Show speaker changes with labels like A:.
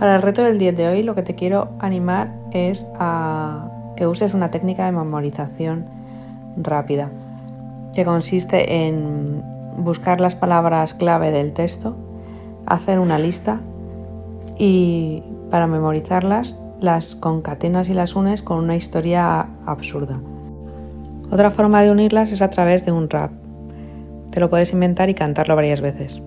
A: Para el reto del día de hoy lo que te quiero animar es a que uses una técnica de memorización rápida, que consiste en buscar las palabras clave del texto, hacer una lista y para memorizarlas las concatenas y las unes con una historia absurda. Otra forma de unirlas es a través de un rap. Te lo puedes inventar y cantarlo varias veces.